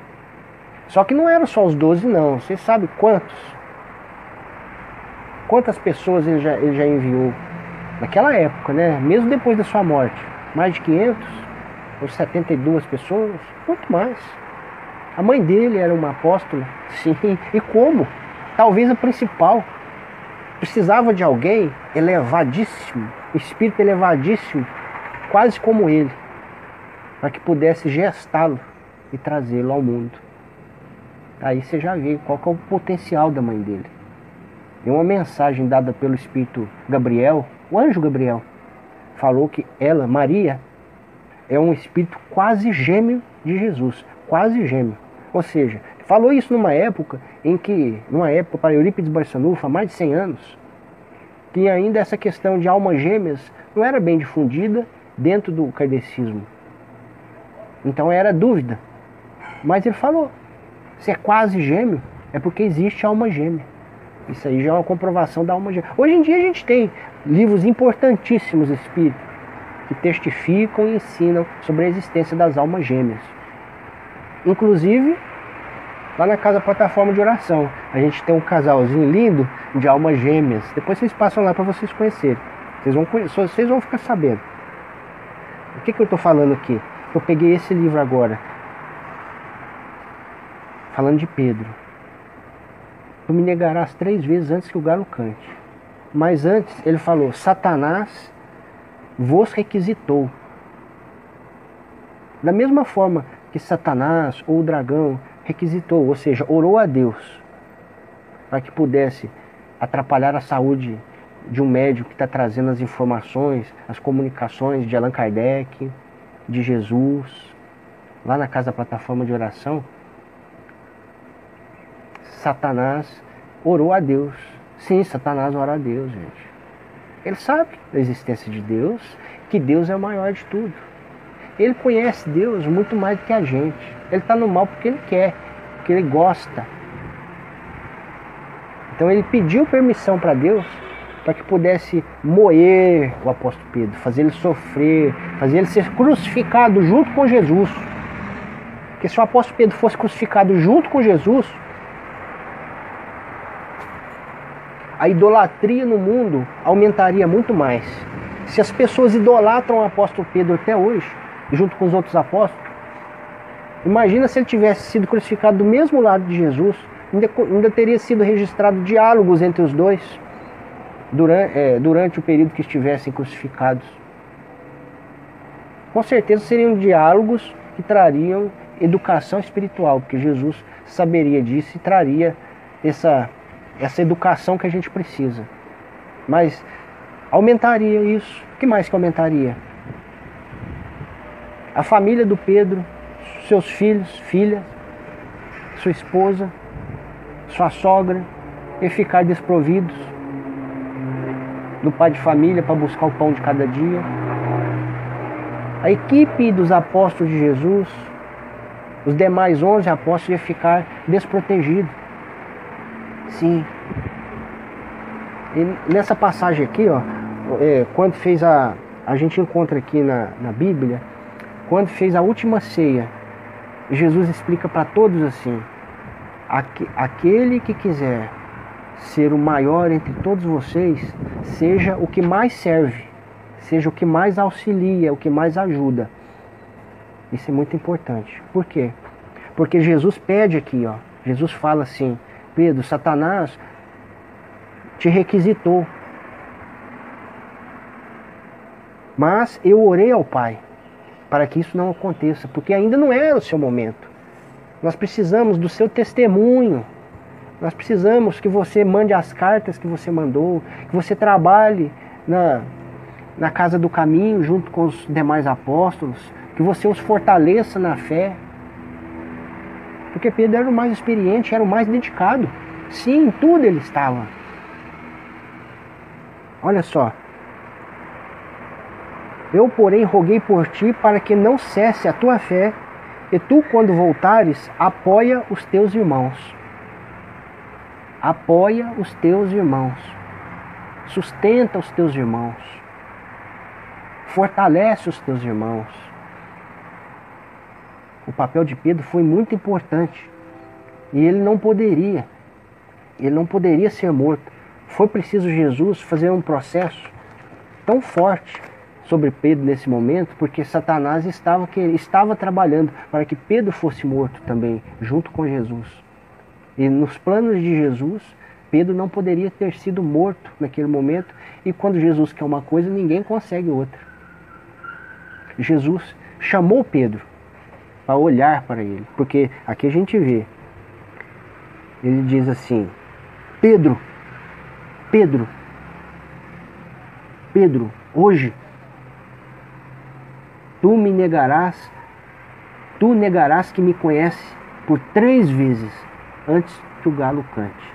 Speaker 1: Só que não eram só os doze, não. Você sabe quantos? Quantas pessoas ele já, ele já enviou naquela época, né? Mesmo depois da sua morte. Mais de 500 ou 72 pessoas, muito mais. A mãe dele era uma apóstola, sim. E como? Talvez a principal. Precisava de alguém elevadíssimo, espírito elevadíssimo, quase como ele, para que pudesse gestá-lo e trazê-lo ao mundo. Aí você já vê qual é o potencial da mãe dele. E uma mensagem dada pelo Espírito Gabriel, o anjo Gabriel, falou que ela, Maria, é um espírito quase gêmeo de Jesus, quase gêmeo. Ou seja, falou isso numa época em que, numa época para Eurípides Barçanufo, há mais de 100 anos, que ainda essa questão de almas gêmeas não era bem difundida dentro do kardecismo. Então era dúvida. Mas ele falou, se é quase gêmeo, é porque existe alma gêmea. Isso aí já é uma comprovação da alma gêmea. Hoje em dia a gente tem livros importantíssimos espíritos que testificam e ensinam sobre a existência das almas gêmeas. Inclusive, lá na casa plataforma de oração, a gente tem um casalzinho lindo de almas gêmeas. Depois vocês passam lá para vocês conhecerem. Vocês vão, vocês vão ficar sabendo. O que, que eu estou falando aqui? Eu peguei esse livro agora, falando de Pedro. Tu me negarás três vezes antes que o galo cante. Mas antes ele falou: Satanás vos requisitou. Da mesma forma que Satanás ou o dragão requisitou, ou seja, orou a Deus para que pudesse atrapalhar a saúde de um médico que está trazendo as informações, as comunicações de Allan Kardec, de Jesus, lá na casa da plataforma de oração, Satanás orou a Deus. Sim, Satanás ora a Deus, gente. Ele sabe da existência de Deus, que Deus é o maior de tudo. Ele conhece Deus muito mais do que a gente. Ele está no mal porque ele quer, porque ele gosta. Então ele pediu permissão para Deus para que pudesse moer o apóstolo Pedro, fazer ele sofrer, fazer ele ser crucificado junto com Jesus. Porque se o apóstolo Pedro fosse crucificado junto com Jesus, a idolatria no mundo aumentaria muito mais. Se as pessoas idolatram o apóstolo Pedro até hoje, junto com os outros apóstolos. Imagina se ele tivesse sido crucificado do mesmo lado de Jesus, ainda, ainda teria sido registrado diálogos entre os dois durante, é, durante o período que estivessem crucificados. Com certeza seriam diálogos que trariam educação espiritual, porque Jesus saberia disso e traria essa, essa educação que a gente precisa. Mas aumentaria isso. O que mais que aumentaria? a família do Pedro, seus filhos, filhas, sua esposa, sua sogra, e ficar desprovidos do pai de família para buscar o pão de cada dia. A equipe dos apóstolos de Jesus, os demais onze apóstolos ia ficar desprotegidos. Sim. E nessa passagem aqui, ó, é, quando fez a. A gente encontra aqui na, na Bíblia quando fez a última ceia, Jesus explica para todos assim: aquele que quiser ser o maior entre todos vocês, seja o que mais serve, seja o que mais auxilia, o que mais ajuda. Isso é muito importante. Por quê? Porque Jesus pede aqui, ó. Jesus fala assim: Pedro, Satanás te requisitou. Mas eu orei ao Pai para que isso não aconteça, porque ainda não é o seu momento. Nós precisamos do seu testemunho. Nós precisamos que você mande as cartas que você mandou, que você trabalhe na, na casa do caminho junto com os demais apóstolos, que você os fortaleça na fé. Porque Pedro era o mais experiente, era o mais dedicado. Sim, em tudo ele estava. Olha só. Eu, porém, roguei por ti para que não cesse a tua fé, e tu, quando voltares, apoia os teus irmãos. Apoia os teus irmãos. Sustenta os teus irmãos. Fortalece os teus irmãos. O papel de Pedro foi muito importante. E ele não poderia, ele não poderia ser morto. Foi preciso Jesus fazer um processo tão forte sobre Pedro nesse momento, porque Satanás estava, estava trabalhando para que Pedro fosse morto também, junto com Jesus. E nos planos de Jesus, Pedro não poderia ter sido morto naquele momento, e quando Jesus quer uma coisa, ninguém consegue outra. Jesus chamou Pedro para olhar para ele, porque aqui a gente vê, ele diz assim: Pedro, Pedro, Pedro, hoje tu me negarás, tu negarás que me conhece por três vezes antes que o galo cante.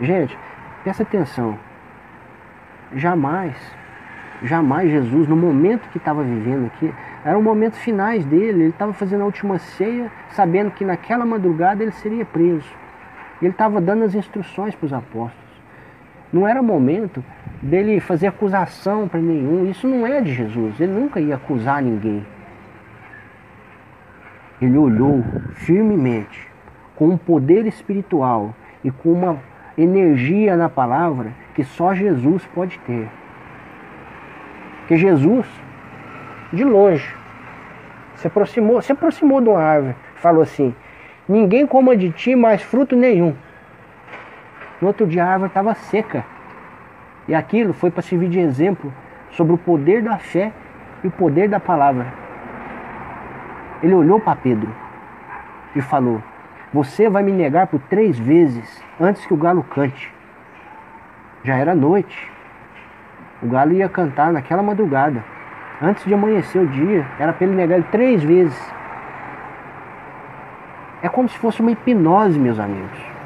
Speaker 1: Gente, presta atenção. Jamais, jamais Jesus, no momento que estava vivendo aqui, eram momentos finais dele, ele estava fazendo a última ceia, sabendo que naquela madrugada ele seria preso. Ele estava dando as instruções para os apóstolos. Não era momento dele fazer acusação para nenhum. Isso não é de Jesus. Ele nunca ia acusar ninguém. Ele olhou firmemente, com um poder espiritual e com uma energia na palavra que só Jesus pode ter. Que Jesus, de longe, se aproximou, se aproximou de uma árvore, falou assim: Ninguém coma de ti mais fruto nenhum. No outro dia a árvore estava seca. E aquilo foi para servir de exemplo sobre o poder da fé e o poder da palavra. Ele olhou para Pedro e falou: Você vai me negar por três vezes antes que o galo cante. Já era noite. O galo ia cantar naquela madrugada. Antes de amanhecer o dia, era para ele negar ele três vezes. É como se fosse uma hipnose, meus amigos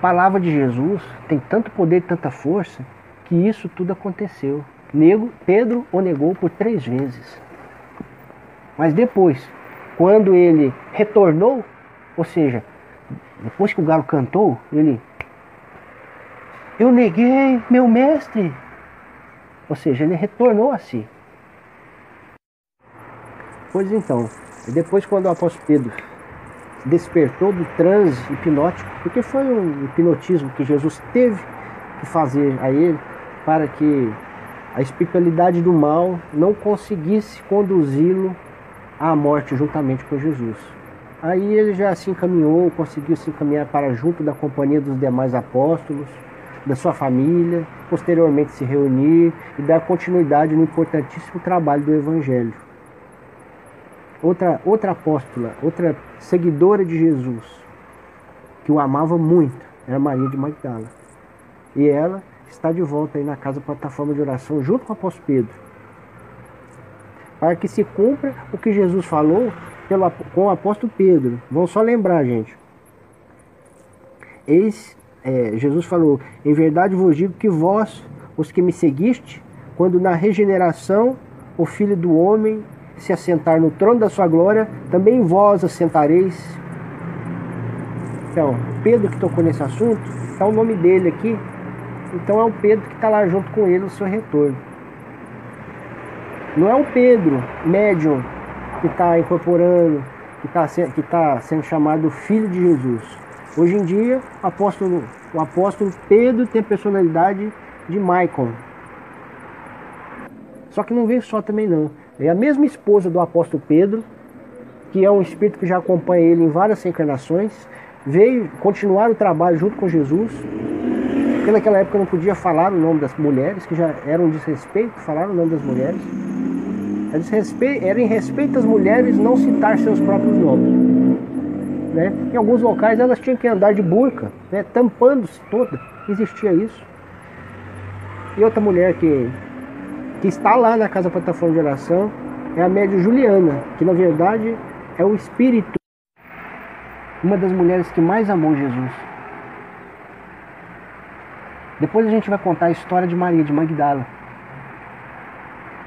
Speaker 1: palavra de Jesus tem tanto poder e tanta força que isso tudo aconteceu. Nego, Pedro o negou por três vezes. Mas depois, quando ele retornou, ou seja, depois que o galo cantou, ele. Eu neguei meu mestre. Ou seja, ele retornou a si. Pois então, depois quando o apóstolo Pedro despertou do transe hipnótico, porque foi um hipnotismo que Jesus teve que fazer a ele para que a espiritualidade do mal não conseguisse conduzi-lo à morte juntamente com Jesus. Aí ele já se encaminhou, conseguiu se encaminhar para junto da companhia dos demais apóstolos, da sua família, posteriormente se reunir e dar continuidade no importantíssimo trabalho do Evangelho outra, outra apóstola, outra seguidora de Jesus, que o amava muito, era Maria de Magdala. E ela está de volta aí na casa plataforma de oração, junto com o apóstolo Pedro, para que se cumpra o que Jesus falou pelo, com o apóstolo Pedro. Vamos só lembrar, gente. Eis, é, Jesus falou: Em verdade vos digo que vós, os que me seguiste, quando na regeneração o Filho do Homem se assentar no trono da sua glória, também vós assentareis. Então, Pedro que tocou nesse assunto, está o nome dele aqui. Então é o Pedro que está lá junto com ele no seu retorno. Não é o Pedro, médium, que está incorporando, que está que tá sendo chamado filho de Jesus. Hoje em dia, apóstolo, o apóstolo Pedro tem a personalidade de Michael. Só que não veio só também não. É a mesma esposa do apóstolo Pedro, que é um espírito que já acompanha ele em várias encarnações, veio continuar o trabalho junto com Jesus. Porque naquela época não podia falar o nome das mulheres, que já era um desrespeito falar o nome das mulheres. Era em respeito às mulheres não citar seus próprios nomes. Né? Em alguns locais elas tinham que andar de burca, né? tampando-se toda. Existia isso. E outra mulher que, que está lá na Casa Plataforma de Oração é a média Juliana, que na verdade é o espírito, uma das mulheres que mais amou Jesus. Depois a gente vai contar a história de Maria de Magdala,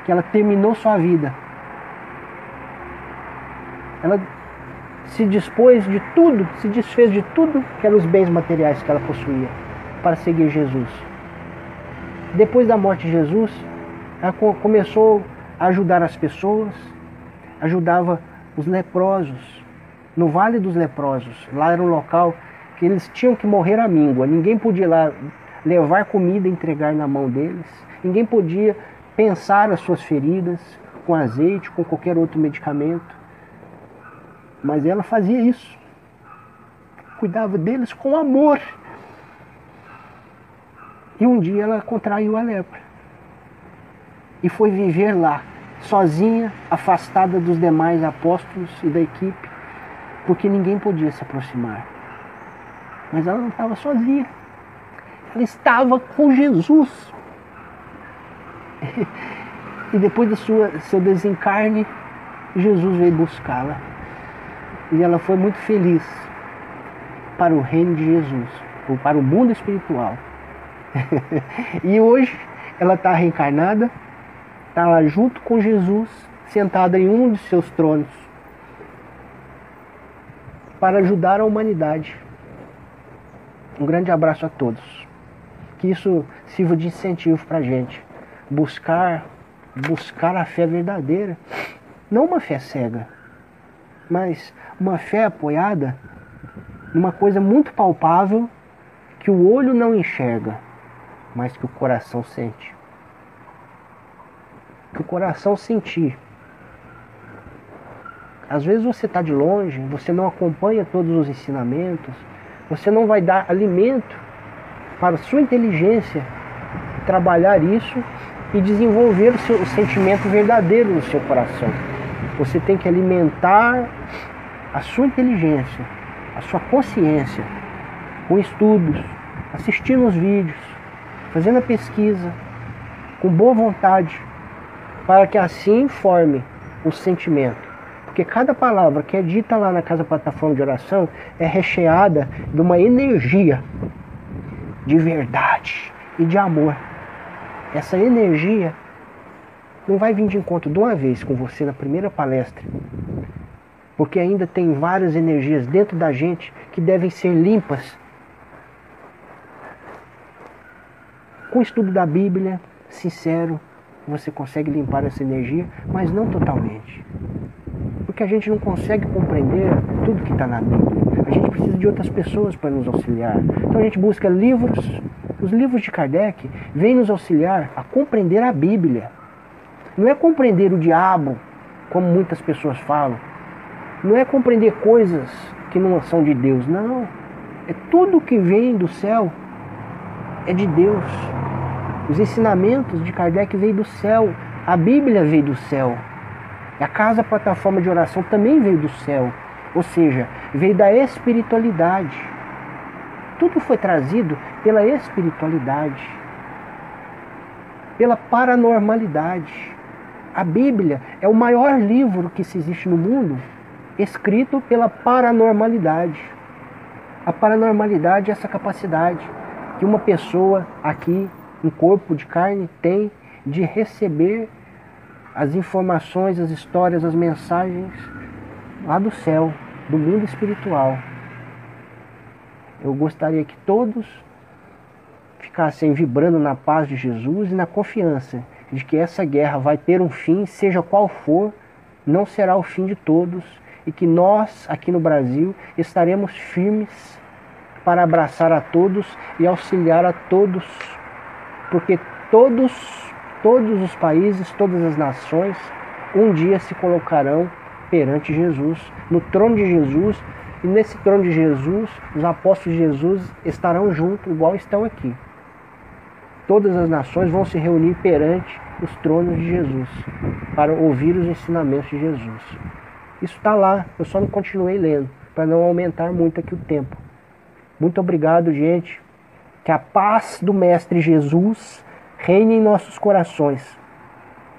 Speaker 1: que ela terminou sua vida. Ela se dispôs de tudo, se desfez de tudo que eram os bens materiais que ela possuía para seguir Jesus. Depois da morte de Jesus, ela começou a ajudar as pessoas, ajudava os leprosos, no Vale dos Leprosos. Lá era um local que eles tinham que morrer à míngua. Ninguém podia lá levar comida e entregar na mão deles. Ninguém podia pensar as suas feridas com azeite, com qualquer outro medicamento. Mas ela fazia isso. Cuidava deles com amor. E um dia ela contraiu a lepra. E foi viver lá, sozinha, afastada dos demais apóstolos e da equipe, porque ninguém podia se aproximar. Mas ela não estava sozinha. Ela estava com Jesus. E depois do seu desencarne, Jesus veio buscá-la. E ela foi muito feliz para o reino de Jesus, ou para o mundo espiritual. e hoje ela está reencarnada, está lá junto com Jesus, sentada em um de seus tronos, para ajudar a humanidade. Um grande abraço a todos. Que isso sirva de incentivo para a gente. Buscar, buscar a fé verdadeira. Não uma fé cega, mas uma fé apoiada numa coisa muito palpável que o olho não enxerga, mas que o coração sente. Que o coração sentir. Às vezes você está de longe, você não acompanha todos os ensinamentos, você não vai dar alimento para a sua inteligência trabalhar isso e desenvolver o, seu, o sentimento verdadeiro no seu coração. Você tem que alimentar a sua inteligência, a sua consciência, com estudos, assistindo os vídeos, fazendo a pesquisa, com boa vontade, para que assim forme o sentimento. Porque cada palavra que é dita lá na casa plataforma de oração é recheada de uma energia de verdade e de amor. Essa energia não vai vir de encontro de uma vez com você na primeira palestra, porque ainda tem várias energias dentro da gente que devem ser limpas. Com o estudo da Bíblia, sincero, você consegue limpar essa energia, mas não totalmente. Porque a gente não consegue compreender tudo que está na Bíblia. A gente precisa de outras pessoas para nos auxiliar. Então a gente busca livros. Os livros de Kardec vêm nos auxiliar a compreender a Bíblia. Não é compreender o diabo, como muitas pessoas falam, não é compreender coisas que não são de Deus, não. É tudo que vem do céu é de Deus. Os ensinamentos de Kardec veio do céu, a Bíblia veio do céu. A casa plataforma de oração também veio do céu, ou seja, veio da espiritualidade. Tudo foi trazido pela espiritualidade, pela paranormalidade. A Bíblia é o maior livro que se existe no mundo escrito pela paranormalidade. A paranormalidade é essa capacidade que uma pessoa aqui, um corpo de carne, tem de receber as informações, as histórias, as mensagens lá do céu, do mundo espiritual. Eu gostaria que todos ficassem vibrando na paz de Jesus e na confiança de que essa guerra vai ter um fim, seja qual for, não será o fim de todos e que nós, aqui no Brasil, estaremos firmes para abraçar a todos e auxiliar a todos, porque todos, todos os países, todas as nações, um dia se colocarão perante Jesus, no trono de Jesus, e nesse trono de Jesus, os apóstolos de Jesus estarão juntos, igual estão aqui. todas as nações vão se reunir perante os tronos de Jesus para ouvir os ensinamentos de Jesus. Isso está lá, eu só não continuei lendo para não aumentar muito aqui o tempo. Muito obrigado, gente. Que a paz do Mestre Jesus reine em nossos corações